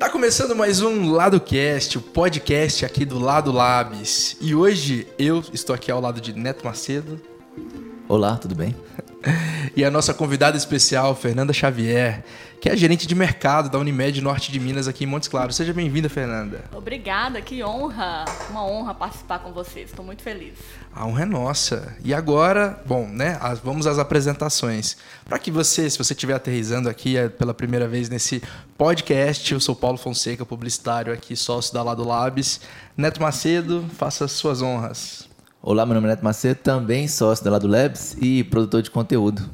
Tá começando mais um Lado Cast, o podcast aqui do Lado Labs. E hoje eu estou aqui ao lado de Neto Macedo. Olá, tudo bem? E a nossa convidada especial, Fernanda Xavier, que é gerente de mercado da Unimed Norte de Minas aqui em Montes Claros. Seja bem-vinda, Fernanda. Obrigada, que honra. Uma honra participar com vocês. Estou muito feliz. A honra é nossa. E agora, bom, né? Vamos às apresentações. Para que você, se você estiver aterrizando aqui é pela primeira vez nesse podcast, eu sou Paulo Fonseca, publicitário aqui, sócio da Lado Labs. Neto Macedo, faça as suas honras. Olá, meu nome é Neto Macedo, também sócio da Lado Labs e produtor de conteúdo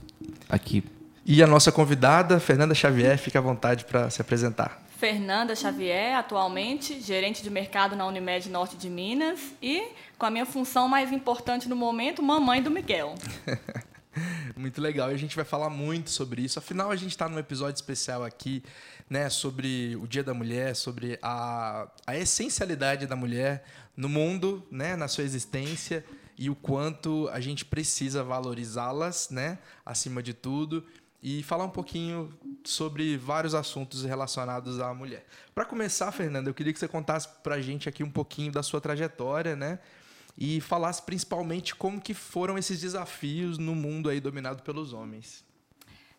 aqui. E a nossa convidada, Fernanda Xavier, fica à vontade para se apresentar. Fernanda Xavier, atualmente gerente de mercado na Unimed Norte de Minas e com a minha função mais importante no momento, mamãe do Miguel. muito legal. E a gente vai falar muito sobre isso. Afinal, a gente está num episódio especial aqui, né, sobre o Dia da Mulher, sobre a, a essencialidade da mulher no mundo, né, na sua existência e o quanto a gente precisa valorizá-las, né, acima de tudo, e falar um pouquinho sobre vários assuntos relacionados à mulher. Para começar, Fernanda, eu queria que você contasse para a gente aqui um pouquinho da sua trajetória, né, e falasse principalmente como que foram esses desafios no mundo aí dominado pelos homens.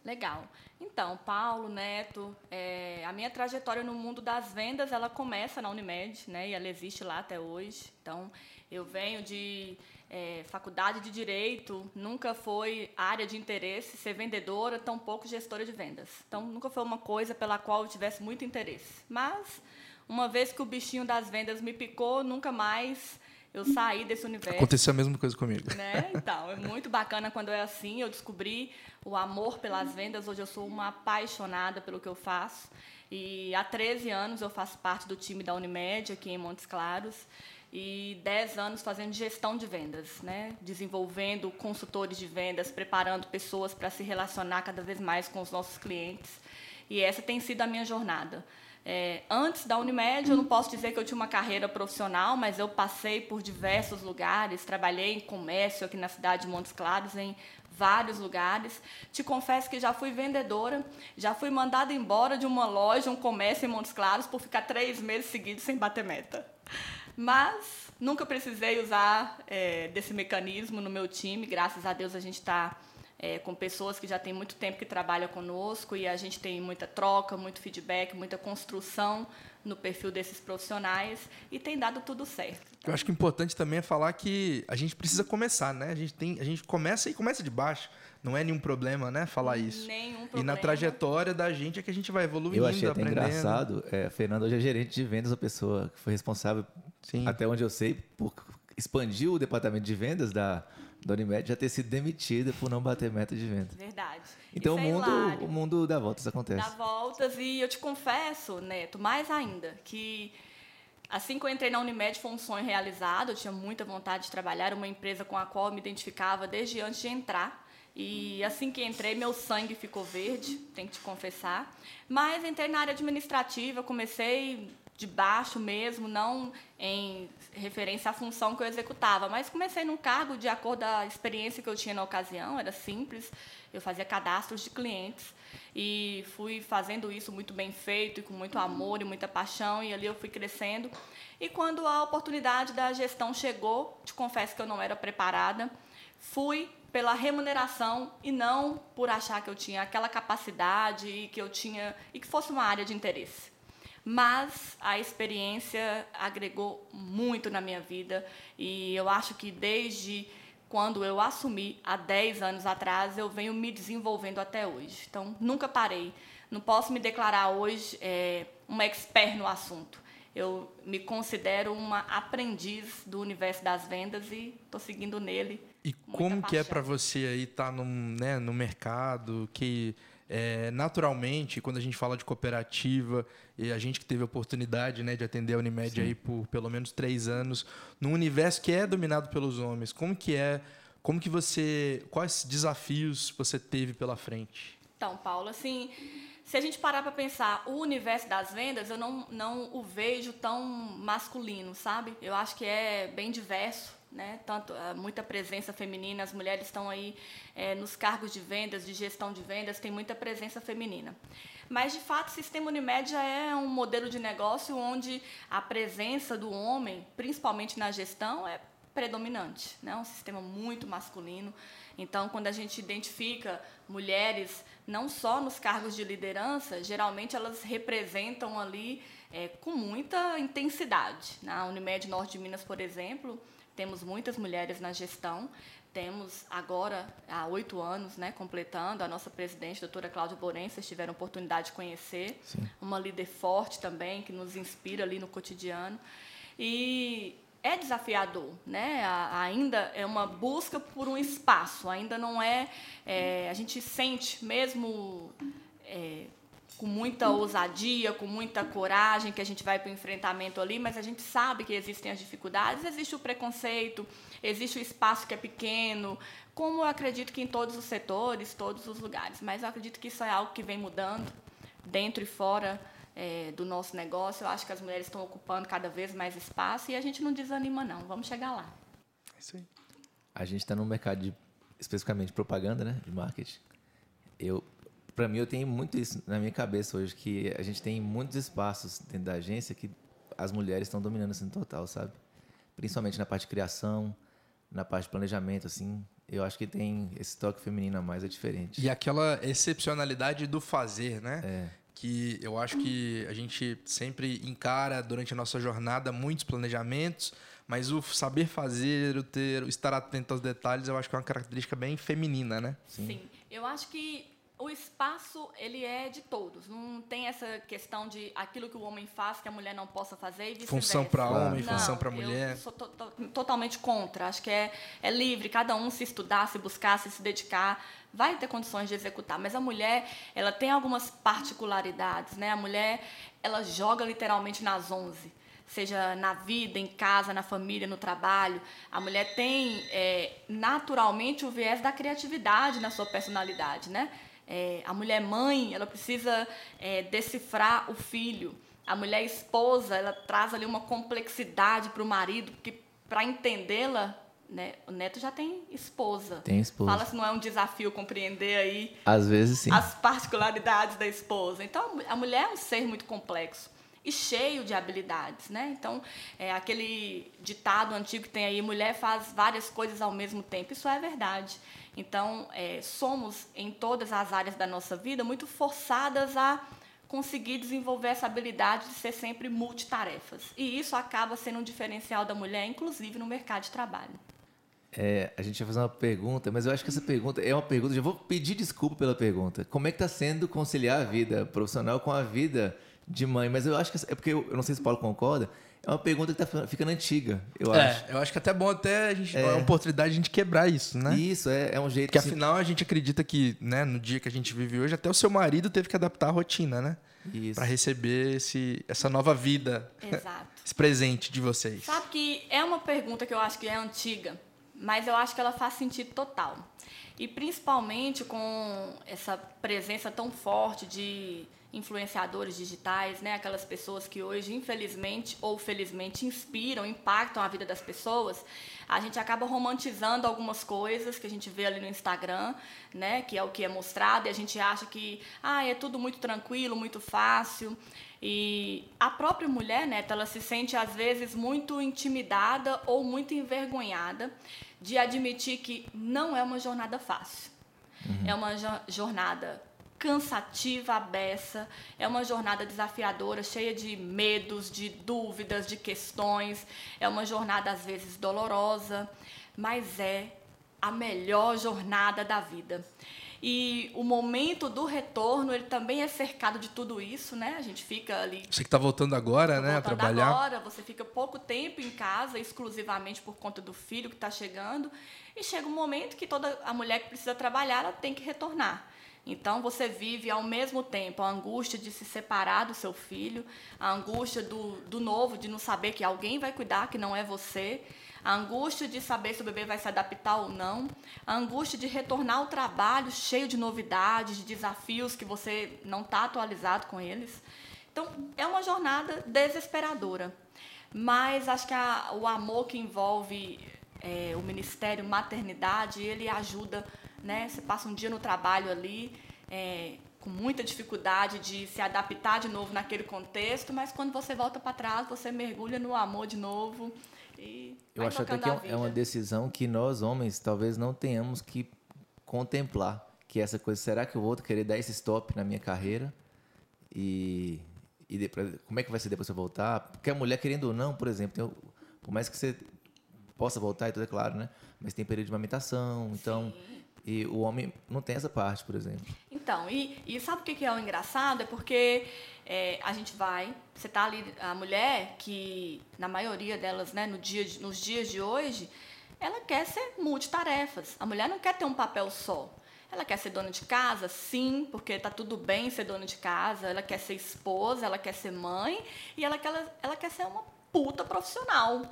Legal. Então, Paulo, Neto, é, a minha trajetória no mundo das vendas, ela começa na Unimed, né? E ela existe lá até hoje. Então, eu venho de é, faculdade de direito, nunca foi área de interesse ser vendedora, tampouco gestora de vendas. Então, nunca foi uma coisa pela qual eu tivesse muito interesse. Mas, uma vez que o bichinho das vendas me picou, nunca mais eu saí desse universo. Aconteceu a mesma coisa comigo. Né? Então, é muito bacana quando é assim. Eu descobri o amor pelas vendas. Hoje eu sou uma apaixonada pelo que eu faço. E há 13 anos eu faço parte do time da Unimed aqui em Montes Claros e 10 anos fazendo gestão de vendas, né? desenvolvendo consultores de vendas, preparando pessoas para se relacionar cada vez mais com os nossos clientes. E essa tem sido a minha jornada. É, antes da Unimed, eu não posso dizer que eu tinha uma carreira profissional, mas eu passei por diversos lugares, trabalhei em comércio aqui na cidade de Montes Claros, em vários lugares. Te confesso que já fui vendedora, já fui mandada embora de uma loja, um comércio em Montes Claros, por ficar três meses seguidos sem bater meta. Mas nunca precisei usar é, desse mecanismo no meu time, graças a Deus a gente está é, com pessoas que já têm muito tempo que trabalham conosco e a gente tem muita troca, muito feedback, muita construção no perfil desses profissionais e tem dado tudo certo. Eu acho que o importante também é falar que a gente precisa começar, né? A gente, tem, a gente começa e começa de baixo. Não é nenhum problema, né? Falar isso. Nenhum problema. E na trajetória da gente é que a gente vai evoluindo, Eu achei até aprendendo. engraçado. É, a Fernanda hoje é gerente de vendas, a pessoa que foi responsável, Sim. até onde eu sei, por expandir o departamento de vendas da, da Unimed já ter sido demitida por não bater meta de venda. Verdade. Então o mundo, o mundo dá voltas, acontece. Dá voltas e eu te confesso, Neto, mais ainda, que assim que eu entrei na Unimed foi um sonho realizado, eu tinha muita vontade de trabalhar, uma empresa com a qual eu me identificava desde antes de entrar. E assim que entrei, meu sangue ficou verde, tenho que te confessar. Mas entrei na área administrativa, comecei de baixo mesmo, não em referência à função que eu executava, mas comecei num cargo de acordo com a experiência que eu tinha na ocasião, era simples, eu fazia cadastros de clientes e fui fazendo isso muito bem feito e com muito amor e muita paixão e ali eu fui crescendo. E quando a oportunidade da gestão chegou, te confesso que eu não era preparada, fui pela remuneração e não por achar que eu tinha aquela capacidade e que eu tinha e que fosse uma área de interesse mas a experiência agregou muito na minha vida e eu acho que desde quando eu assumi há 10 anos atrás, eu venho me desenvolvendo até hoje. Então, nunca parei. Não posso me declarar hoje é, uma expert no assunto. Eu me considero uma aprendiz do universo das vendas e estou seguindo nele. E como que é para você aí estar tá no, né, no mercado que é, naturalmente, quando a gente fala de cooperativa, e a gente que teve a oportunidade né, de atender a Unimed Sim. aí por pelo menos três anos, num universo que é dominado pelos homens, como que é, como que você, quais desafios você teve pela frente? Então, Paulo, assim, se a gente parar para pensar o universo das vendas, eu não, não o vejo tão masculino, sabe? Eu acho que é bem diverso né? Tanto uh, muita presença feminina, as mulheres estão aí é, nos cargos de vendas, de gestão de vendas, tem muita presença feminina. Mas de fato, o sistema Unimed já é um modelo de negócio onde a presença do homem, principalmente na gestão, é predominante, né? Um sistema muito masculino. Então, quando a gente identifica mulheres não só nos cargos de liderança, geralmente elas representam ali é, com muita intensidade. Na Unimed Norte de Minas, por exemplo, temos muitas mulheres na gestão. Temos agora, há oito anos, né, completando, a nossa presidente, a doutora Cláudia Borém, vocês tiveram oportunidade de conhecer. Sim. Uma líder forte também, que nos inspira ali no cotidiano. E é desafiador, né? ainda é uma busca por um espaço, ainda não é, é a gente sente mesmo é, com muita ousadia, com muita coragem que a gente vai para o enfrentamento ali, mas a gente sabe que existem as dificuldades, existe o preconceito, existe o espaço que é pequeno, como eu acredito que em todos os setores, todos os lugares. Mas eu acredito que isso é algo que vem mudando dentro e fora é, do nosso negócio. Eu acho que as mulheres estão ocupando cada vez mais espaço e a gente não desanima, não. Vamos chegar lá. É isso aí. A gente está no mercado de, especificamente, propaganda, né? De marketing. Eu, para mim, eu tenho muito isso na minha cabeça hoje, que a gente tem muitos espaços dentro da agência que as mulheres estão dominando assim total, sabe? Principalmente na parte de criação, na parte de planejamento, assim. Eu acho que tem esse toque feminino a mais, é diferente. E aquela excepcionalidade do fazer, né? É que eu acho que a gente sempre encara durante a nossa jornada muitos planejamentos, mas o saber fazer, o ter, o estar atento aos detalhes, eu acho que é uma característica bem feminina, né? Sim. Sim. Eu acho que o espaço ele é de todos. Não tem essa questão de aquilo que o homem faz que a mulher não possa fazer e Função para homem, não, função para mulher. Eu sou to to totalmente contra. Acho que é, é livre, cada um se estudar, se buscar, se, se dedicar, vai ter condições de executar. Mas a mulher, ela tem algumas particularidades, né? A mulher, ela joga literalmente nas 11 seja na vida, em casa, na família, no trabalho. A mulher tem é, naturalmente o viés da criatividade na sua personalidade, né? É, a mulher mãe, ela precisa é, decifrar o filho. A mulher esposa, ela traz ali uma complexidade para o marido, porque para entendê-la, né, o neto já tem esposa. Tem esposa. Fala se não é um desafio compreender aí. Às vezes sim. As particularidades da esposa. Então, a mulher é um ser muito complexo e cheio de habilidades, né? Então, é aquele ditado antigo que tem aí, mulher faz várias coisas ao mesmo tempo. Isso é verdade. Então, é, somos, em todas as áreas da nossa vida, muito forçadas a conseguir desenvolver essa habilidade de ser sempre multitarefas. E isso acaba sendo um diferencial da mulher, inclusive no mercado de trabalho. É, a gente vai fazer uma pergunta, mas eu acho que essa pergunta é uma pergunta. Já vou pedir desculpa pela pergunta. Como é que está sendo conciliar a vida profissional com a vida de mãe? Mas eu acho que é porque eu, eu não sei se o Paulo concorda. É uma pergunta que está ficando antiga, eu é, acho. Eu acho que é até bom até a gente é. uma oportunidade de a gente quebrar isso, né? Isso, é, é um jeito. Porque assim... afinal a gente acredita que, né, no dia que a gente vive hoje, até o seu marido teve que adaptar a rotina, né? Para receber esse, essa nova vida. Exato. esse presente de vocês. Sabe que é uma pergunta que eu acho que é antiga, mas eu acho que ela faz sentido total. E principalmente com essa presença tão forte de influenciadores digitais, né? Aquelas pessoas que hoje, infelizmente ou felizmente, inspiram, impactam a vida das pessoas. A gente acaba romantizando algumas coisas que a gente vê ali no Instagram, né? Que é o que é mostrado e a gente acha que ah, é tudo muito tranquilo, muito fácil. E a própria mulher, né? Ela se sente às vezes muito intimidada ou muito envergonhada de admitir que não é uma jornada fácil. Uhum. É uma jornada cansativa a beça, é uma jornada desafiadora, cheia de medos, de dúvidas, de questões, é uma jornada às vezes dolorosa, mas é a melhor jornada da vida. E o momento do retorno, ele também é cercado de tudo isso, né? A gente fica ali. Você que está voltando agora, né, voltando a trabalhar. agora, você fica pouco tempo em casa, exclusivamente por conta do filho que está chegando, e chega um momento que toda a mulher que precisa trabalhar, ela tem que retornar. Então você vive ao mesmo tempo a angústia de se separar do seu filho, a angústia do, do novo, de não saber que alguém vai cuidar, que não é você, a angústia de saber se o bebê vai se adaptar ou não, a angústia de retornar ao trabalho cheio de novidades, de desafios que você não está atualizado com eles. Então é uma jornada desesperadora. Mas acho que a, o amor que envolve é, o Ministério Maternidade, ele ajuda, né? Você passa um dia no trabalho ali, é, com muita dificuldade de se adaptar de novo naquele contexto, mas quando você volta para trás, você mergulha no amor de novo e Eu acho até que é, é uma decisão que nós homens talvez não tenhamos que contemplar, que é essa coisa, será que eu vou querer dar esse stop na minha carreira e e depois, como é que vai ser depois você voltar? Porque a mulher querendo ou não, por exemplo, tem, por mais que você possa voltar e tudo é claro, né? Mas tem período de amamentação, então Sim. E o homem não tem essa parte, por exemplo. Então, e, e sabe o que é o engraçado? É porque é, a gente vai, você tá ali, a mulher que, na maioria delas, né, no dia, nos dias de hoje, ela quer ser multitarefas. A mulher não quer ter um papel só. Ela quer ser dona de casa? Sim, porque está tudo bem ser dona de casa. Ela quer ser esposa, ela quer ser mãe e ela quer, ela quer ser uma puta profissional.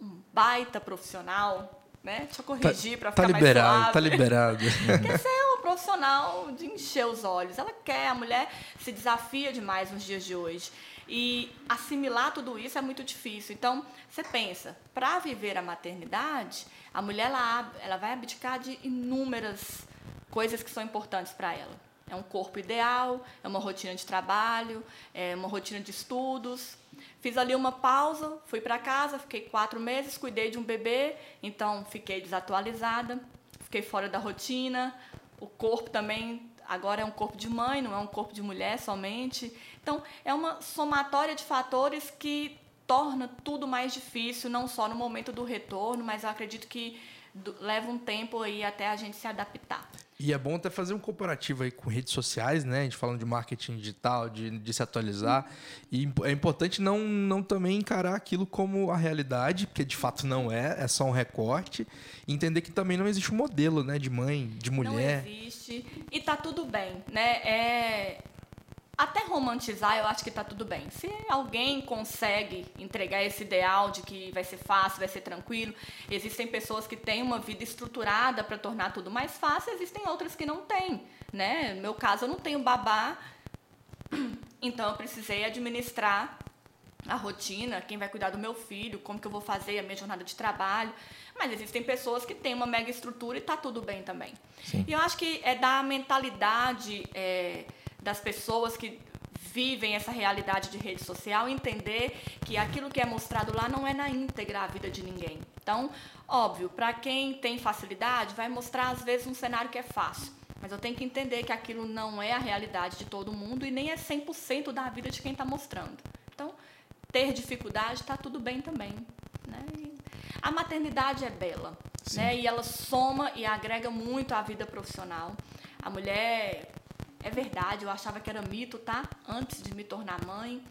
Um baita profissional né? Deixa eu corrigir tá, para tá ficar liberado, mais suave. Tá liberado, Quer ser um profissional de encher os olhos. Ela quer, a mulher se desafia demais nos dias de hoje. E assimilar tudo isso é muito difícil. Então, você pensa, para viver a maternidade, a mulher ela, ela vai abdicar de inúmeras coisas que são importantes para ela. É um corpo ideal, é uma rotina de trabalho, é uma rotina de estudos, Fiz ali uma pausa, fui para casa, fiquei quatro meses, cuidei de um bebê, então fiquei desatualizada, fiquei fora da rotina. O corpo também agora é um corpo de mãe, não é um corpo de mulher somente. Então é uma somatória de fatores que torna tudo mais difícil, não só no momento do retorno, mas eu acredito que leva um tempo aí até a gente se adaptar. E é bom até fazer um comparativo aí com redes sociais, né? A gente falando de marketing digital, de, de se atualizar. E é importante não, não também encarar aquilo como a realidade, porque de fato não é, é só um recorte. E entender que também não existe um modelo, né? De mãe, de mulher. Não existe. E tá tudo bem, né? É, até romantizar, eu acho que está tudo bem. Se alguém consegue entregar esse ideal de que vai ser fácil, vai ser tranquilo, existem pessoas que têm uma vida estruturada para tornar tudo mais fácil, existem outras que não têm. Né? No meu caso, eu não tenho babá, então eu precisei administrar a rotina, quem vai cuidar do meu filho, como que eu vou fazer a minha jornada de trabalho. Mas existem pessoas que têm uma mega estrutura e está tudo bem também. Sim. E eu acho que é da mentalidade. É, das pessoas que vivem essa realidade de rede social entender que aquilo que é mostrado lá não é na íntegra a vida de ninguém. Então, óbvio, para quem tem facilidade, vai mostrar às vezes um cenário que é fácil. Mas eu tenho que entender que aquilo não é a realidade de todo mundo e nem é 100% da vida de quem está mostrando. Então, ter dificuldade está tudo bem também. Né? a maternidade é bela. Né? E ela soma e agrega muito à vida profissional. A mulher é verdade, eu achava que era mito, tá? Antes de me tornar mãe,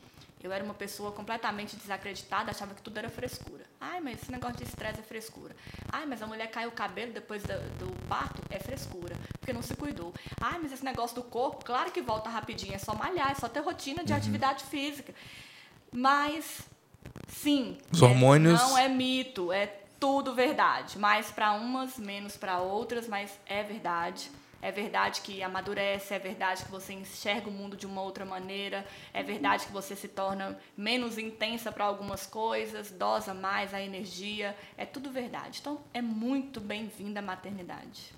eu era uma pessoa completamente desacreditada, achava que tudo era frescura. Ai, mas esse negócio de estresse é frescura. Ai, mas a mulher cai o cabelo depois do, do, parto, é frescura, porque não se cuidou. Ai, mas esse negócio do corpo, claro que volta rapidinho, é só malhar, é só ter rotina de uhum. atividade física. Mas, sim, os hormônios. É, não é mito, é tudo verdade. Mais para umas, menos para outras, mas é verdade. É verdade que amadurece, é verdade que você enxerga o mundo de uma outra maneira, é verdade que você se torna menos intensa para algumas coisas, dosa mais a energia, é tudo verdade. Então, é muito bem-vinda a maternidade.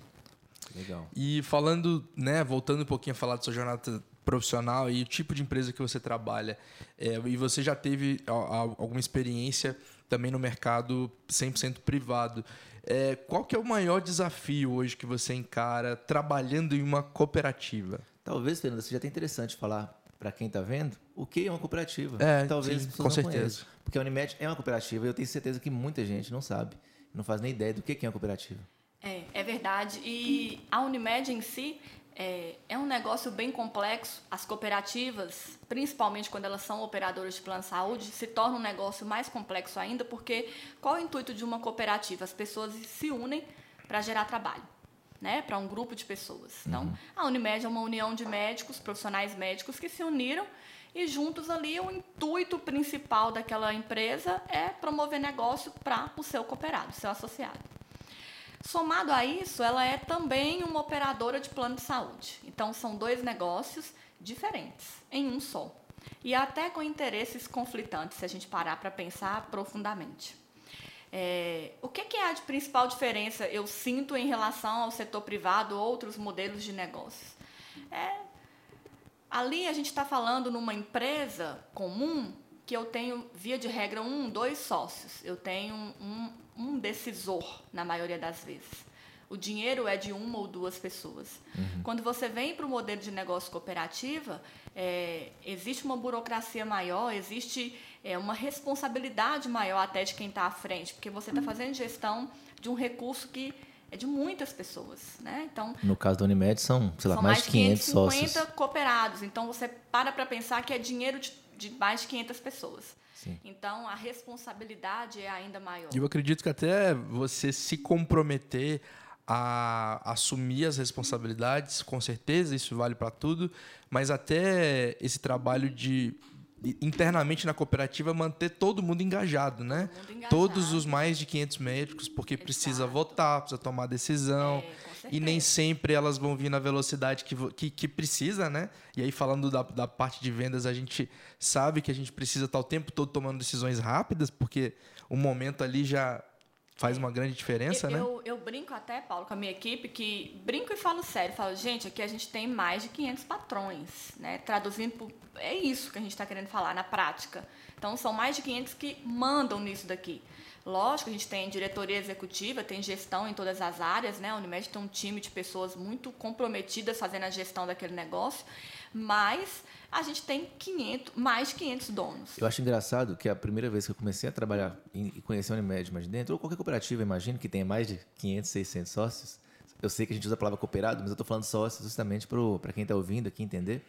Legal. E falando, né, voltando um pouquinho a falar da sua jornada profissional e o tipo de empresa que você trabalha, é, e você já teve alguma experiência também no mercado 100% privado. É, qual que é o maior desafio hoje que você encara trabalhando em uma cooperativa? Talvez, Fernanda, seja até interessante falar para quem está vendo o que é uma cooperativa. É, Talvez sim, com certeza. Conheçam, porque a Unimed é uma cooperativa e eu tenho certeza que muita gente não sabe, não faz nem ideia do que é uma cooperativa. É, é verdade. E a Unimed em si, é, é, um negócio bem complexo. As cooperativas, principalmente quando elas são operadoras de plano de saúde, se torna um negócio mais complexo ainda, porque qual é o intuito de uma cooperativa? As pessoas se unem para gerar trabalho, né? para um grupo de pessoas. Então, uhum. a Unimed é uma união de médicos, profissionais médicos que se uniram e juntos ali o intuito principal daquela empresa é promover negócio para o seu cooperado, seu associado. Somado a isso, ela é também uma operadora de plano de saúde. Então, são dois negócios diferentes em um só. E até com interesses conflitantes, se a gente parar para pensar profundamente. É, o que, que é a de principal diferença eu sinto em relação ao setor privado ou outros modelos de negócios? É, ali a gente está falando numa empresa comum que eu tenho, via de regra, um, dois sócios. Eu tenho um, um decisor, na maioria das vezes. O dinheiro é de uma ou duas pessoas. Uhum. Quando você vem para o modelo de negócio cooperativa, é, existe uma burocracia maior, existe é, uma responsabilidade maior até de quem está à frente, porque você está fazendo gestão de um recurso que é de muitas pessoas, né? Então, no caso da Unimed são, sei lá, mais, mais de 500 sócios. cooperados. Então você para para pensar que é dinheiro de, de mais de 500 pessoas. Sim. Então a responsabilidade é ainda maior. Eu acredito que até você se comprometer a assumir as responsabilidades, com certeza, isso vale para tudo, mas até esse trabalho de internamente na cooperativa manter todo mundo engajado, né? Mundo engajado. Todos os mais de 500 médicos, porque Exato. precisa votar, precisa tomar decisão. É, e nem sempre elas vão vir na velocidade que, que, que precisa, né? E aí, falando da, da parte de vendas, a gente sabe que a gente precisa estar o tempo todo tomando decisões rápidas, porque o momento ali já faz uma grande diferença, eu, né? Eu, eu, brinco até, Paulo, com a minha equipe, que brinco e falo sério. Falo, gente, aqui a gente tem mais de 500 patrões, né? Traduzindo, é isso que a gente está querendo falar na prática. Então, são mais de 500 que mandam nisso daqui. Lógico, a gente tem diretoria executiva, tem gestão em todas as áreas, né? A Unimed tem um time de pessoas muito comprometidas fazendo a gestão daquele negócio, mas a gente tem 500, mais de 500 donos. Eu acho engraçado que a primeira vez que eu comecei a trabalhar e conhecer a Unimed mais dentro, ou qualquer cooperativa, imagino, que tenha mais de 500, 600 sócios, eu sei que a gente usa a palavra cooperado, mas eu estou falando sócios justamente para quem está ouvindo aqui entender,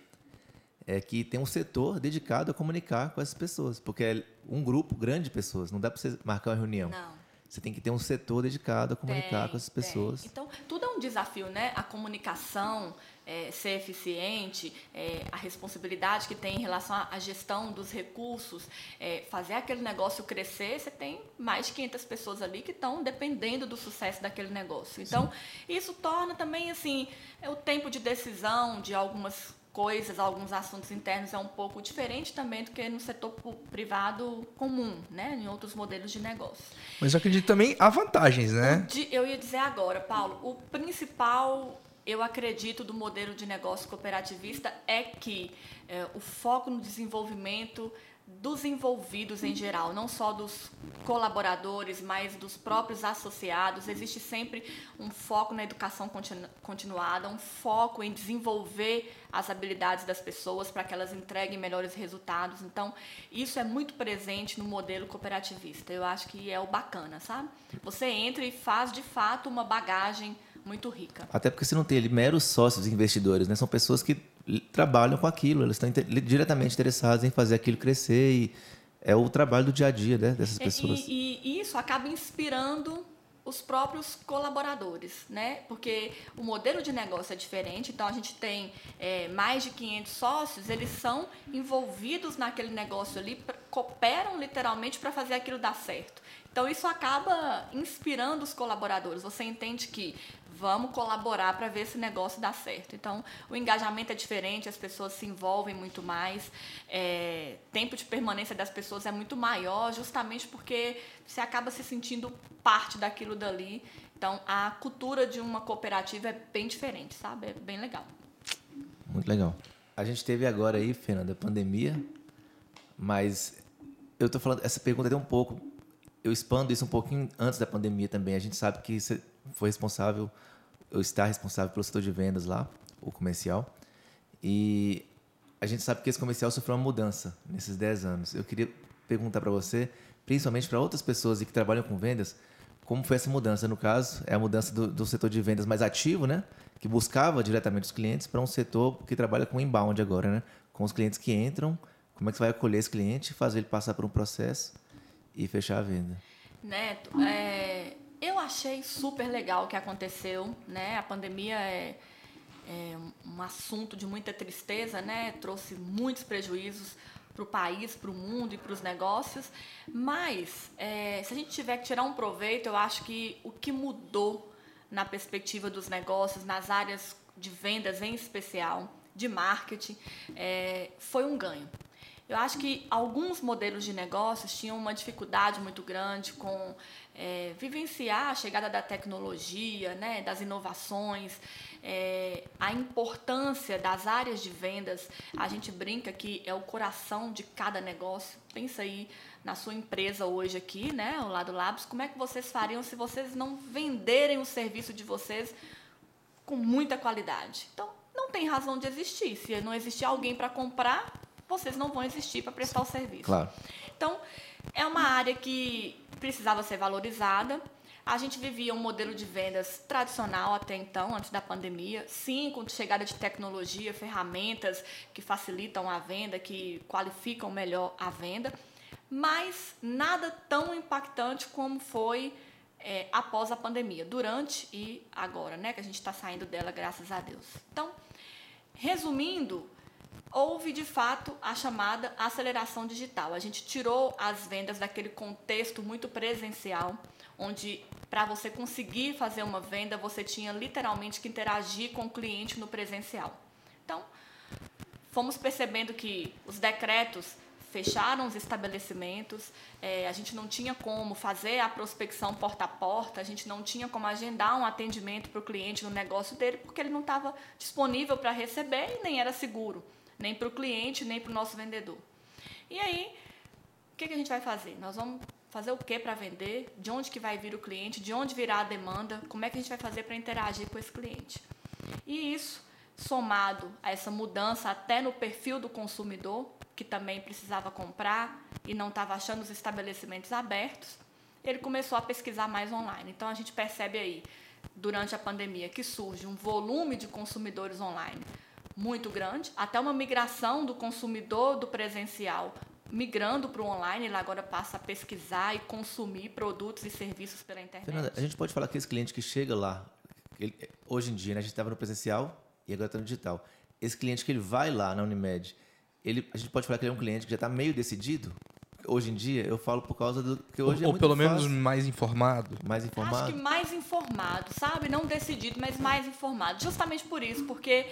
é que tem um setor dedicado a comunicar com essas pessoas, porque é um grupo grande de pessoas, não dá para você marcar uma reunião. Não. Você tem que ter um setor dedicado a comunicar tem, com essas pessoas. Tem. Então, tudo é um desafio, né? A comunicação, é, ser eficiente, é, a responsabilidade que tem em relação à gestão dos recursos, é, fazer aquele negócio crescer, você tem mais de 500 pessoas ali que estão dependendo do sucesso daquele negócio. Então, Sim. isso torna também, assim, é o tempo de decisão de algumas coisas, alguns assuntos internos é um pouco diferente também do que no setor privado comum, né, em outros modelos de negócio. Mas eu acredito também há vantagens, né? Eu ia dizer agora, Paulo, o principal eu acredito do modelo de negócio cooperativista é que é, o foco no desenvolvimento dos envolvidos em geral, não só dos colaboradores, mas dos próprios associados. Existe sempre um foco na educação continu continuada, um foco em desenvolver as habilidades das pessoas para que elas entreguem melhores resultados. Então, isso é muito presente no modelo cooperativista. Eu acho que é o bacana, sabe? Você entra e faz de fato uma bagagem muito rica. Até porque você não tem ali meros sócios investidores, né? São pessoas que trabalham com aquilo, elas estão diretamente interessadas em fazer aquilo crescer e é o trabalho do dia a dia né, dessas pessoas. E, e, e isso acaba inspirando os próprios colaboradores, né? Porque o modelo de negócio é diferente, então a gente tem é, mais de 500 sócios, eles são envolvidos naquele negócio ali, cooperam literalmente para fazer aquilo dar certo. Então isso acaba inspirando os colaboradores. Você entende que vamos colaborar para ver esse negócio dar certo. Então, o engajamento é diferente, as pessoas se envolvem muito mais, é, tempo de permanência das pessoas é muito maior, justamente porque você acaba se sentindo parte daquilo dali. Então, a cultura de uma cooperativa é bem diferente, sabe? É bem legal. Muito legal. A gente teve agora aí, Fernanda, a pandemia, mas eu estou falando, essa pergunta é um pouco, eu expando isso um pouquinho antes da pandemia também. A gente sabe que você foi responsável eu estar responsável pelo setor de vendas lá, o comercial. E a gente sabe que esse comercial sofreu uma mudança nesses 10 anos. Eu queria perguntar para você, principalmente para outras pessoas que trabalham com vendas, como foi essa mudança? No caso, é a mudança do, do setor de vendas mais ativo, né? que buscava diretamente os clientes, para um setor que trabalha com inbound agora, né? com os clientes que entram, como é que você vai acolher esse cliente, fazer ele passar por um processo e fechar a venda? Neto, é, eu achei super legal o que aconteceu, né? A pandemia é, é um assunto de muita tristeza, né? Trouxe muitos prejuízos para o país, para o mundo e para os negócios. Mas, é, se a gente tiver que tirar um proveito, eu acho que o que mudou na perspectiva dos negócios, nas áreas de vendas em especial, de marketing, é, foi um ganho. Eu acho que alguns modelos de negócios tinham uma dificuldade muito grande com é, vivenciar a chegada da tecnologia, né, das inovações, é, a importância das áreas de vendas. A gente brinca que é o coração de cada negócio. Pensa aí na sua empresa hoje aqui, né, ao lado do Labs, como é que vocês fariam se vocês não venderem o serviço de vocês com muita qualidade? Então, não tem razão de existir. Se não existir alguém para comprar, vocês não vão existir para prestar o serviço. Claro. Então, é uma área que precisava ser valorizada. A gente vivia um modelo de vendas tradicional até então, antes da pandemia. Sim, com chegada de tecnologia, ferramentas que facilitam a venda, que qualificam melhor a venda, mas nada tão impactante como foi é, após a pandemia, durante e agora, né? Que a gente está saindo dela, graças a Deus. Então, resumindo, houve de fato a chamada aceleração digital. A gente tirou as vendas daquele contexto muito presencial, onde para você conseguir fazer uma venda, você tinha literalmente que interagir com o cliente no presencial. Então, fomos percebendo que os decretos fecharam os estabelecimentos, é, a gente não tinha como fazer a prospecção porta a porta, a gente não tinha como agendar um atendimento para o cliente no negócio dele, porque ele não estava disponível para receber e nem era seguro nem para o cliente, nem para o nosso vendedor. E aí, o que, que a gente vai fazer? Nós vamos fazer o que para vender? De onde que vai vir o cliente? De onde virá a demanda? Como é que a gente vai fazer para interagir com esse cliente? E isso, somado a essa mudança até no perfil do consumidor, que também precisava comprar e não estava achando os estabelecimentos abertos, ele começou a pesquisar mais online. Então a gente percebe aí, durante a pandemia, que surge um volume de consumidores online muito grande, até uma migração do consumidor do presencial migrando para o online, ele agora passa a pesquisar e consumir produtos e serviços pela internet. Fernanda, a gente pode falar que esse cliente que chega lá, ele, hoje em dia, né, a gente estava no presencial e agora está no digital. Esse cliente que ele vai lá na Unimed, ele, a gente pode falar que ele é um cliente que já está meio decidido? Hoje em dia, eu falo por causa do que hoje ou, é ou pelo fácil. menos mais informado. Mais informado? Acho que mais informado, sabe? Não decidido, mas mais informado. Justamente por isso, porque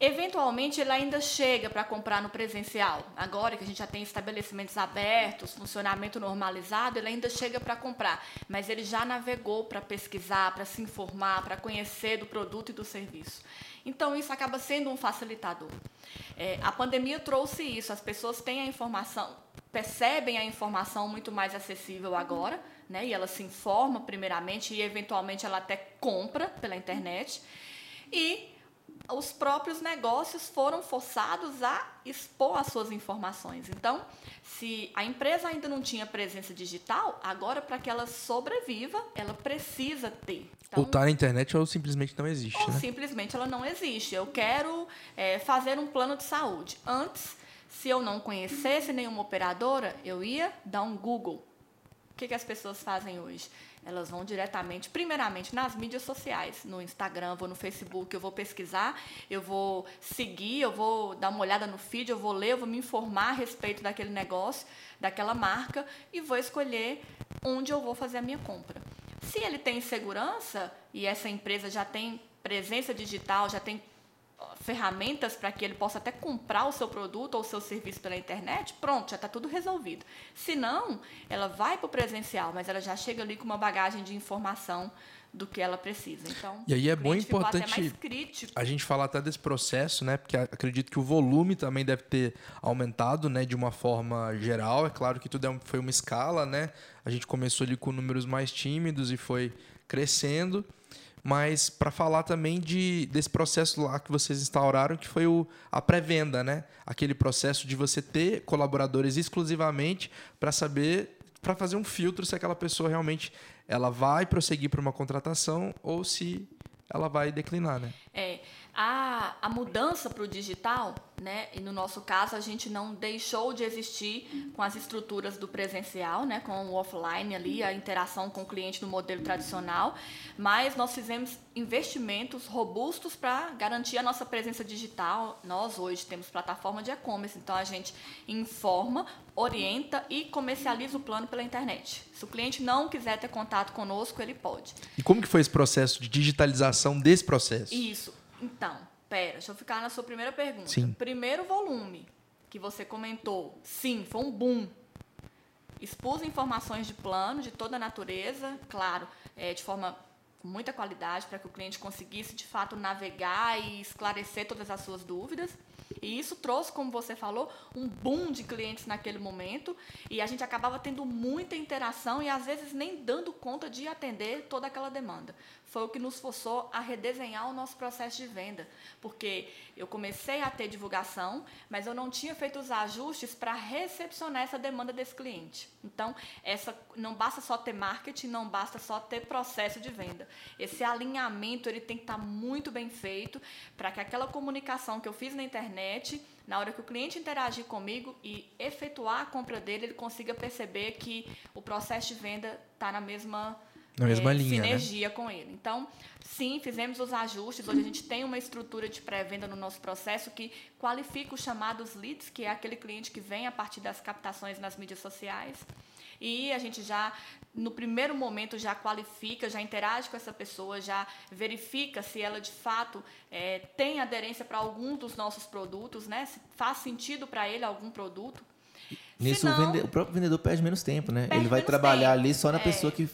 Eventualmente ele ainda chega para comprar no presencial. Agora que a gente já tem estabelecimentos abertos, funcionamento normalizado, ele ainda chega para comprar, mas ele já navegou para pesquisar, para se informar, para conhecer do produto e do serviço. Então isso acaba sendo um facilitador. É, a pandemia trouxe isso. As pessoas têm a informação, percebem a informação muito mais acessível agora, né? E ela se informa primeiramente e eventualmente ela até compra pela internet. E os próprios negócios foram forçados a expor as suas informações. Então, se a empresa ainda não tinha presença digital, agora para que ela sobreviva, ela precisa ter. Então, ou na internet ou simplesmente não existe. Ou né? simplesmente ela não existe. Eu quero é, fazer um plano de saúde. Antes, se eu não conhecesse nenhuma operadora, eu ia dar um Google. O que, que as pessoas fazem hoje? Elas vão diretamente, primeiramente, nas mídias sociais, no Instagram, vou no Facebook, eu vou pesquisar, eu vou seguir, eu vou dar uma olhada no feed, eu vou ler, eu vou me informar a respeito daquele negócio, daquela marca e vou escolher onde eu vou fazer a minha compra. Se ele tem segurança e essa empresa já tem presença digital, já tem ferramentas para que ele possa até comprar o seu produto ou o seu serviço pela internet, pronto, já está tudo resolvido. Se não, ela vai para o presencial, mas ela já chega ali com uma bagagem de informação do que ela precisa. Então, e aí é bom importante a gente falar até desse processo, né? Porque acredito que o volume também deve ter aumentado, né? De uma forma geral. É claro que tudo é foi uma escala, né? A gente começou ali com números mais tímidos e foi crescendo mas para falar também de, desse processo lá que vocês instauraram, que foi o, a pré-venda, né? Aquele processo de você ter colaboradores exclusivamente para saber, para fazer um filtro se aquela pessoa realmente ela vai prosseguir para uma contratação ou se ela vai declinar, né? É. A, a mudança para o digital, né, e no nosso caso a gente não deixou de existir com as estruturas do presencial, né, com o offline ali, a interação com o cliente no modelo tradicional, mas nós fizemos investimentos robustos para garantir a nossa presença digital. Nós hoje temos plataforma de e-commerce, então a gente informa, orienta e comercializa o plano pela internet. Se o cliente não quiser ter contato conosco, ele pode. E como que foi esse processo de digitalização desse processo? Isso então, pera, deixa eu ficar na sua primeira pergunta. Sim. Primeiro volume. Que você comentou, sim, foi um boom. Expus informações de plano de toda a natureza, claro, é, de forma com muita qualidade, para que o cliente conseguisse de fato navegar e esclarecer todas as suas dúvidas. E isso trouxe, como você falou, um boom de clientes naquele momento e a gente acabava tendo muita interação e às vezes nem dando conta de atender toda aquela demanda. Foi o que nos forçou a redesenhar o nosso processo de venda, porque eu comecei a ter divulgação, mas eu não tinha feito os ajustes para recepcionar essa demanda desse cliente. Então, essa não basta só ter marketing, não basta só ter processo de venda. Esse alinhamento ele tem que estar tá muito bem feito para que aquela comunicação que eu fiz na internet na hora que o cliente interagir comigo e efetuar a compra dele, ele consiga perceber que o processo de venda está na mesma na mesma é, linha, né? sinergia né? com ele. Então, sim, fizemos os ajustes. Hoje a gente tem uma estrutura de pré-venda no nosso processo que qualifica os chamados leads, que é aquele cliente que vem a partir das captações nas mídias sociais. E a gente já, no primeiro momento, já qualifica, já interage com essa pessoa, já verifica se ela de fato é, tem aderência para algum dos nossos produtos, né? se faz sentido para ele algum produto. Nisso Senão, o, vende, o, próprio vendedor perde menos tempo, né? Ele vai trabalhar tempo. ali só na é. pessoa que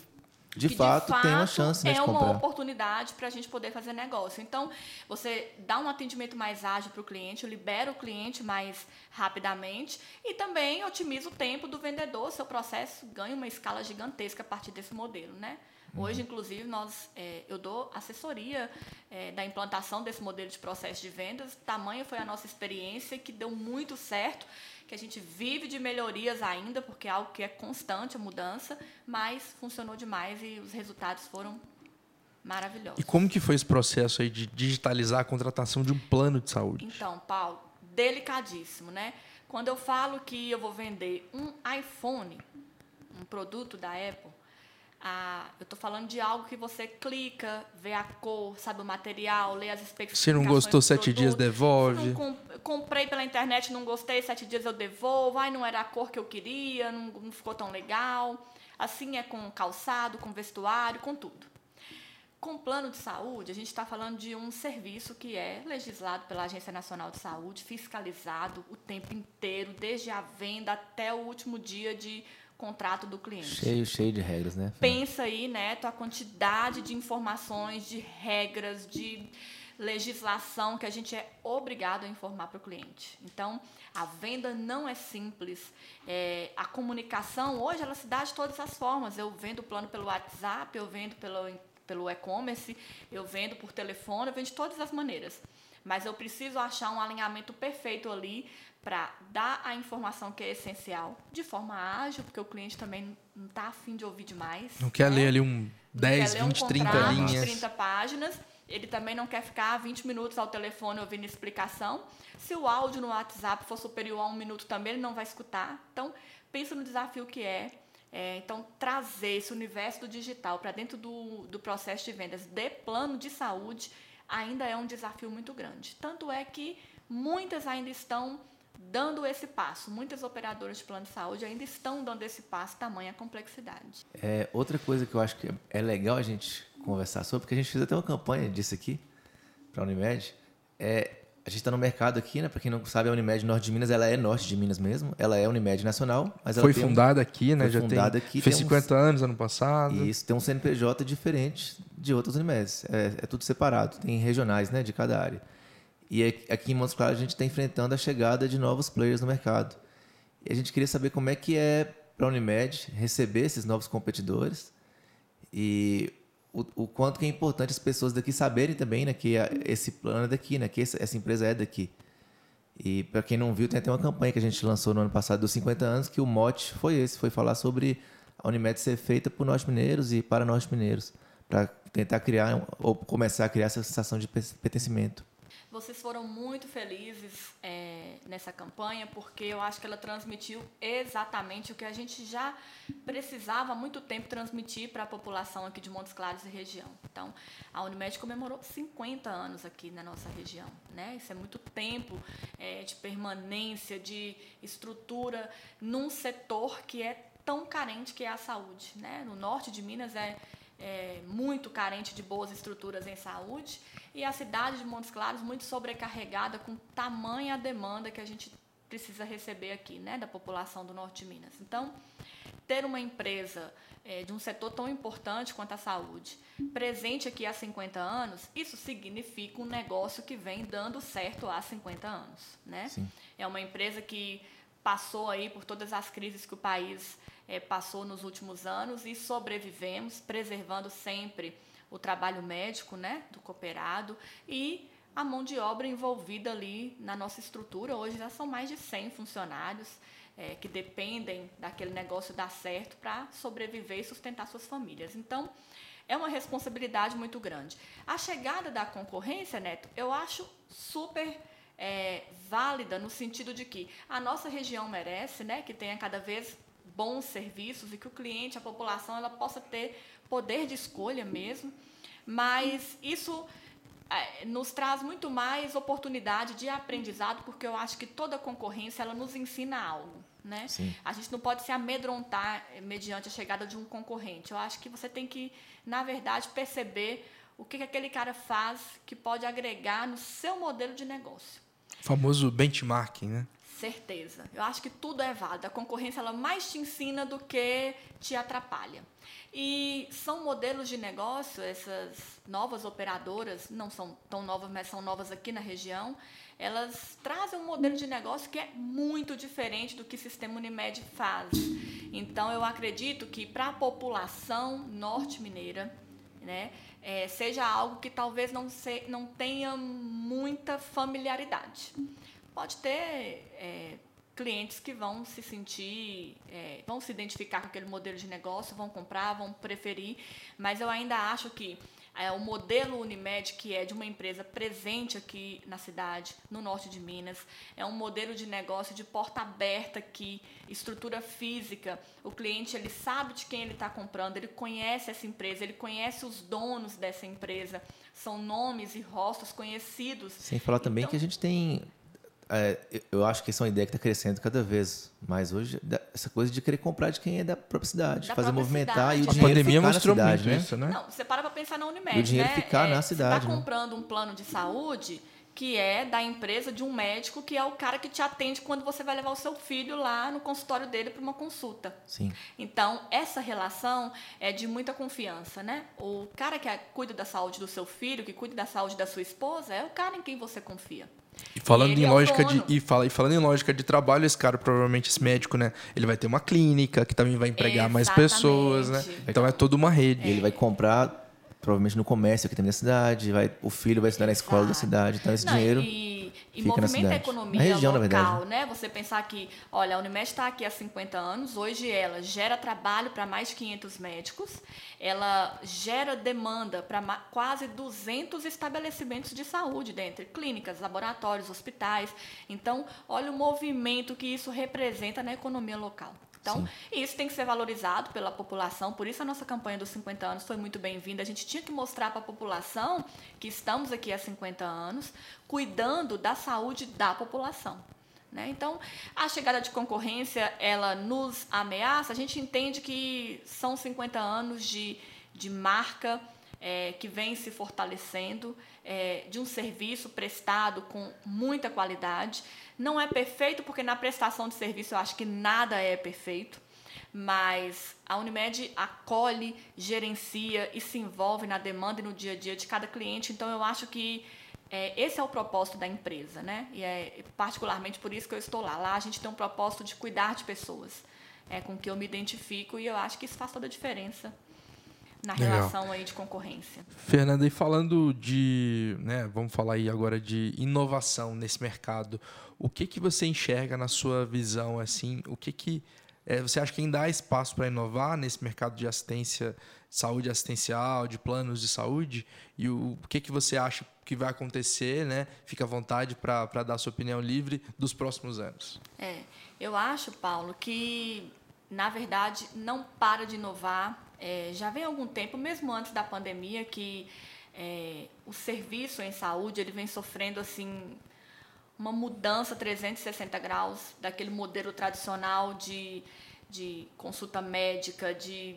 de, fato, de fato, tem uma chance né, é de comprar. uma oportunidade para a gente poder fazer negócio. Então, você dá um atendimento mais ágil para o cliente, libera o cliente mais rapidamente e também otimiza o tempo do vendedor. Seu processo ganha uma escala gigantesca a partir desse modelo, né? Hoje, uhum. inclusive, nós, é, eu dou assessoria é, da implantação desse modelo de processo de vendas. Tamanha foi a nossa experiência que deu muito certo que a gente vive de melhorias ainda, porque é algo que é constante a mudança, mas funcionou demais e os resultados foram maravilhosos. E como que foi esse processo aí de digitalizar a contratação de um plano de saúde? Então, Paulo, delicadíssimo, né? Quando eu falo que eu vou vender um iPhone, um produto da Apple, ah, eu estou falando de algo que você clica, vê a cor, sabe o material, lê as especificações. Se não gostou, sete dias devolve. Com, comprei pela internet, não gostei, sete dias eu devolvo. Ai, não era a cor que eu queria, não, não ficou tão legal. Assim é com calçado, com vestuário, com tudo. Com plano de saúde, a gente está falando de um serviço que é legislado pela Agência Nacional de Saúde, fiscalizado o tempo inteiro, desde a venda até o último dia de contrato do cliente. Cheio, cheio de regras, né? Pensa aí, Neto, a quantidade de informações, de regras, de legislação que a gente é obrigado a informar para o cliente. Então, a venda não é simples. É, a comunicação, hoje, ela se dá de todas as formas. Eu vendo plano pelo WhatsApp, eu vendo pelo, pelo e-commerce, eu vendo por telefone, eu vendo de todas as maneiras. Mas eu preciso achar um alinhamento perfeito ali para dar a informação que é essencial de forma ágil, porque o cliente também não está afim de ouvir demais. Não quer né? ler ali um 10, 20, um 30 linhas. 30 páginas. Ele também não quer ficar 20 minutos ao telefone ouvindo explicação. Se o áudio no WhatsApp for superior a um minuto também, ele não vai escutar. Então, pensa no desafio que é. é então, trazer esse universo do digital para dentro do, do processo de vendas de plano de saúde ainda é um desafio muito grande. Tanto é que muitas ainda estão dando esse passo. Muitas operadoras de plano de saúde ainda estão dando esse passo, tamanha complexidade. É, outra coisa que eu acho que é legal a gente conversar sobre, porque a gente fez até uma campanha disso aqui para a Unimed, é a gente está no mercado aqui, né? Para quem não sabe, a Unimed Norte de Minas, ela é norte de Minas mesmo. Ela é Unimed Nacional, mas foi fundada um, aqui, né? Já fundada tem, aqui. Fez 50 anos ano passado. E isso tem um CNPJ diferente de outras Unimedes. É, é tudo separado, tem regionais, né? De cada área. E aqui em Montes Claros a gente está enfrentando a chegada de novos players no mercado. E a gente queria saber como é que é para a Unimed receber esses novos competidores e o, o, quanto que é importante as pessoas daqui saberem também né, que esse plano é daqui, né, que essa, essa empresa é daqui. E para quem não viu, tem até uma campanha que a gente lançou no ano passado dos 50 anos, que o mote foi esse, foi falar sobre a Unimed ser feita por nós mineiros e para nós mineiros, para tentar criar ou começar a criar essa sensação de pertencimento. Vocês foram muito felizes é, nessa campanha, porque eu acho que ela transmitiu exatamente o que a gente já precisava há muito tempo transmitir para a população aqui de Montes Claros e região. Então, a Unimed comemorou 50 anos aqui na nossa região. Né? Isso é muito tempo é, de permanência, de estrutura num setor que é tão carente que é a saúde. Né? No norte de Minas é é, muito carente de boas estruturas em saúde e a cidade de Montes Claros muito sobrecarregada com tamanha demanda que a gente precisa receber aqui, né, da população do norte de Minas. Então, ter uma empresa é, de um setor tão importante quanto a saúde presente aqui há 50 anos, isso significa um negócio que vem dando certo há 50 anos, né? Sim. É uma empresa que passou aí por todas as crises que o país é, passou nos últimos anos e sobrevivemos, preservando sempre o trabalho médico, né, do cooperado e a mão de obra envolvida ali na nossa estrutura. Hoje já são mais de 100 funcionários é, que dependem daquele negócio dar certo para sobreviver e sustentar suas famílias. Então, é uma responsabilidade muito grande. A chegada da concorrência, Neto, eu acho super é, válida no sentido de que a nossa região merece, né, que tenha cada vez bons serviços e que o cliente, a população, ela possa ter poder de escolha mesmo. Mas isso é, nos traz muito mais oportunidade de aprendizado, porque eu acho que toda concorrência ela nos ensina algo. Né? Sim. A gente não pode se amedrontar eh, mediante a chegada de um concorrente. Eu acho que você tem que, na verdade, perceber o que, que aquele cara faz que pode agregar no seu modelo de negócio. O famoso benchmarking, né? Certeza. Eu acho que tudo é válido. A concorrência ela mais te ensina do que te atrapalha. E são modelos de negócio, essas novas operadoras, não são tão novas, mas são novas aqui na região, elas trazem um modelo de negócio que é muito diferente do que o sistema Unimed faz. Então, eu acredito que para a população norte-mineira, né, é, seja algo que talvez não, se, não tenha muita familiaridade. Pode ter é, clientes que vão se sentir, é, vão se identificar com aquele modelo de negócio, vão comprar, vão preferir, mas eu ainda acho que é, o modelo Unimed, que é de uma empresa presente aqui na cidade, no norte de Minas, é um modelo de negócio de porta aberta aqui, estrutura física. O cliente ele sabe de quem ele está comprando, ele conhece essa empresa, ele conhece os donos dessa empresa, são nomes e rostos conhecidos. Sem falar também Então- que a gente tem. É, eu acho que isso é uma ideia que está crescendo cada vez mais hoje. Essa coisa de querer comprar de quem é da própria cidade, Da fazer própria movimentar e o cidade. A dinheiro pandemia ficar mostrou na cidade, muito né? isso, né? Não, você para para pensar na Unimed, E o dinheiro né? ficar na cidade, Você né? está comprando um plano de saúde que é da empresa de um médico que é o cara que te atende quando você vai levar o seu filho lá no consultório dele para uma consulta. Sim. Então, essa relação é de muita confiança, né? O cara que é- cuida da saúde do seu filho, que cuida da saúde da sua esposa, é o cara em quem você confia. E falando em é lógica de e, fala, e falando em lógica de trabalho, esse cara provavelmente esse médico, né, ele vai ter uma clínica que também vai empregar mais Exatamente. pessoas, né? Então é toda uma rede. E ele vai comprar, provavelmente, no comércio aqui também da cidade, vai, o filho vai estudar na escola da Exato. cidade. Então, esse Não, dinheiro. E, e movimenta a economia Na região, local, verdade, né? Você pensar que, olha, a Unimed está aqui há 50 anos, hoje ela gera trabalho para mais de 500 médicos, ela gera demanda para quase 200 estabelecimentos de saúde, dentre clínicas, laboratórios, hospitais. Então, olha o movimento que isso representa na economia local. Então, isso tem que ser valorizado pela população, por isso a nossa campanha dos 50 anos foi muito bem-vinda. A gente tinha que mostrar para a população que estamos aqui há 50 anos, cuidando da saúde da população. Né? Então, a chegada de concorrência, ela nos ameaça, a gente entende que são 50 anos de, de marca é, que vem se fortalecendo, é, de um serviço prestado com muita qualidade. Não é perfeito, porque na prestação de serviço eu acho que nada é perfeito, mas a Unimed acolhe, gerencia e se envolve na demanda e no dia a dia de cada cliente. Então, eu acho que é, esse é o propósito da empresa, né? E é particularmente por isso que eu estou lá. Lá a gente tem um propósito de cuidar de pessoas, é com que eu me identifico e eu acho que isso faz toda a diferença na Legal. relação aí de concorrência. Fernanda, e falando de, né, vamos falar aí agora de inovação nesse mercado, o que que você enxerga na sua visão assim? O que que é, você acha que ainda há espaço para inovar nesse mercado de assistência, saúde assistencial, de planos de saúde? E o, o que que você acha que vai acontecer, né? Fica à vontade para dar sua opinião livre dos próximos anos. É, eu acho, Paulo, que na verdade não para de inovar. É, já vem algum tempo, mesmo antes da pandemia, que é, o serviço em saúde ele vem sofrendo assim uma mudança 360 graus daquele modelo tradicional de, de consulta médica, de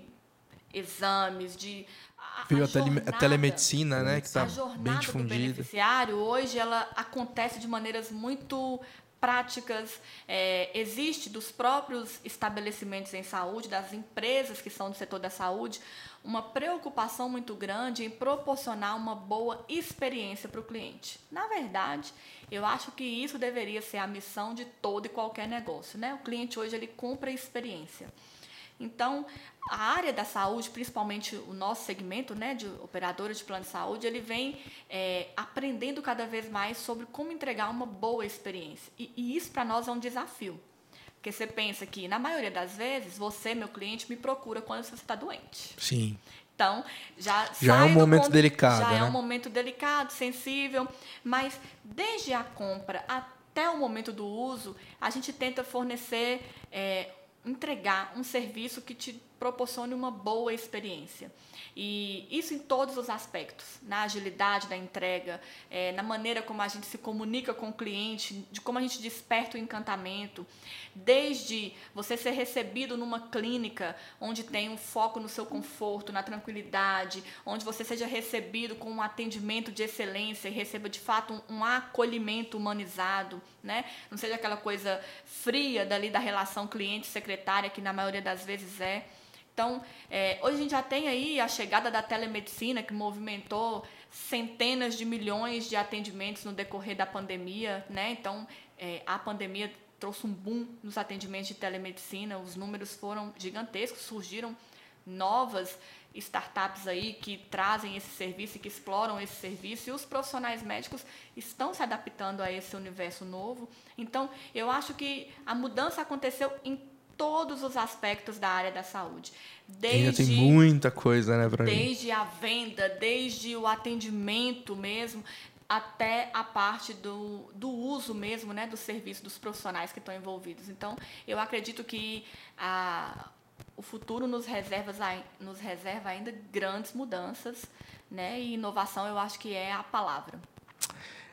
exames, de a- Veio a, tele- a jornada- telemedicina, né? Que está a jornada bem do difundida. beneficiário hoje ela acontece de maneiras muito práticas, é, existe dos próprios estabelecimentos em saúde, das empresas que são do setor da saúde, uma preocupação muito grande em proporcionar uma boa experiência para o cliente. Na verdade, eu acho que isso deveria ser a missão de todo e qualquer negócio. Né? O cliente hoje ele compra experiência. Então, a área da saúde, principalmente o nosso segmento né, de operadores de plano de saúde, ele vem é, aprendendo cada vez mais sobre como entregar uma boa experiência. E, e isso para nós é um desafio. Porque você pensa que, na maioria das vezes, você, meu cliente, me procura quando você está doente. Sim. Então, já, já é um momento delicado. Já né? é um momento delicado, sensível, mas desde a compra até o momento do uso, a gente tenta fornecer, é, entregar um serviço que te proporcione uma boa experiência. E isso em todos os aspectos, na agilidade da entrega, é, na maneira como a gente se comunica com o cliente, de como a gente desperta o encantamento, desde você ser recebido numa clínica onde tem um foco no seu conforto, na tranquilidade, onde você seja recebido com um atendimento de excelência e receba de fato um, um acolhimento humanizado, né? Não seja aquela coisa fria dali da relação cliente-secretária que na maioria das vezes é. Então, é, hoje a gente já tem aí a chegada da telemedicina, que movimentou centenas de milhões de atendimentos no decorrer da pandemia. Né? Então, é, a pandemia trouxe um boom nos atendimentos de telemedicina, os números foram gigantescos, surgiram novas startups aí que trazem esse serviço e que exploram esse serviço, e os profissionais médicos estão se adaptando a esse universo novo. Então, eu acho que a mudança aconteceu em todos os aspectos da área da saúde. Desde, Ainda tem muita coisa, né, para Desde a venda, desde o atendimento mesmo, até a parte do, do uso mesmo, né, do serviço dos profissionais que estão envolvidos. Então, eu acredito que a, o futuro nos reserva, nos reserva ainda grandes mudanças, né, e inovação eu acho que é a palavra.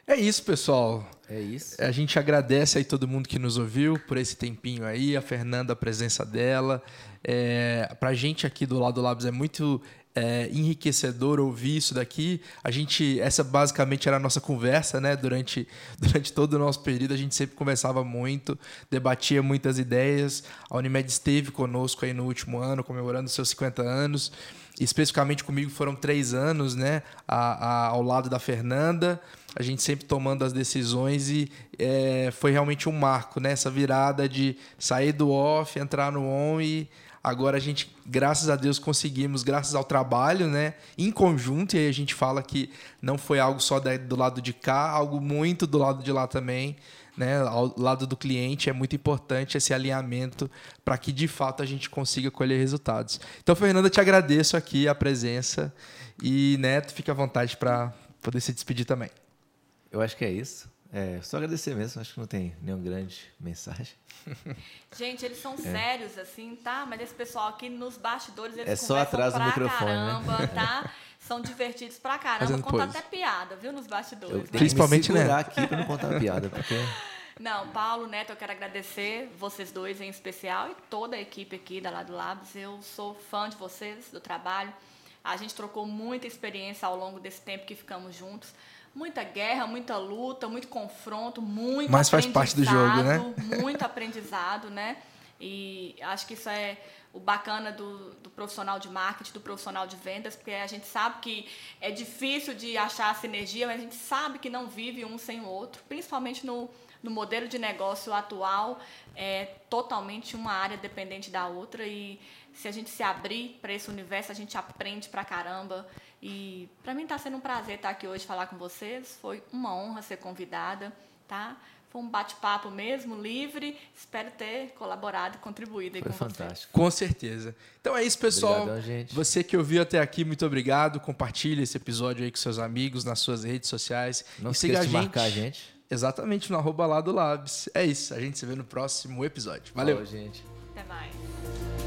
É isso, pessoal. É isso. A gente agradece aí todo mundo que nos ouviu por esse tempinho aí, a Fernanda, a presença dela. É, pra gente aqui do lado do Labs é muito é, enriquecedor ouvir isso daqui. A gente, essa basicamente era a nossa conversa, né? Durante, durante todo o nosso período, a gente sempre conversava muito, debatia muitas ideias. A Unimed esteve conosco aí no último ano, comemorando seus 50 anos. Especificamente comigo foram três anos, né? A, a, ao lado da Fernanda a gente sempre tomando as decisões e é, foi realmente um marco, né? Essa virada de sair do off, entrar no on e agora a gente, graças a Deus, conseguimos, graças ao trabalho, né? Em conjunto, e aí a gente fala que não foi algo só do lado de cá, algo muito do lado de lá também. Né, ao lado do cliente é muito importante esse alinhamento para que de fato a gente consiga colher resultados. Então, Fernanda, te agradeço aqui a presença e Neto, fica à vontade para poder se despedir também. Eu acho que é isso. É, só agradecer mesmo, acho que não tem nenhuma grande mensagem. Gente, eles são é. sérios, assim, tá? Mas esse pessoal aqui nos bastidores, eles é só atrás do microfone, né? caramba, né? tá? São divertidos pra caramba, contam até piada, viu, nos bastidores. Eu né? Principalmente, né? aqui pra não contar piada, porque... Não, Paulo, Neto, eu quero agradecer vocês dois em especial e toda a equipe aqui da Lado Labs. Eu sou fã de vocês, do trabalho. A gente trocou muita experiência ao longo desse tempo que ficamos juntos muita guerra, muita luta, muito confronto, muito Mas faz parte do jogo, né? Muito aprendizado, né? E acho que isso é o bacana do, do, profissional de marketing, do profissional de vendas, porque a gente sabe que é difícil de achar a sinergia, mas a gente sabe que não vive um sem o outro, principalmente no, no modelo de negócio atual, é totalmente uma área dependente da outra e se a gente se abrir para esse universo, a gente aprende pra caramba. E para mim está sendo um prazer estar aqui hoje falar com vocês. Foi uma honra ser convidada, tá? Foi um bate-papo mesmo, livre. Espero ter colaborado e contribuído Foi com fantástico. Vocês. Com certeza. Então é isso, pessoal. Obrigadão, gente. Você que ouviu até aqui, muito obrigado. Compartilhe esse episódio aí com seus amigos nas suas redes sociais. Não e siga a gente. marcar a gente. Exatamente, no arroba lá do Labs. É isso. A gente se vê no próximo episódio. Valeu. Falou, gente. Até mais.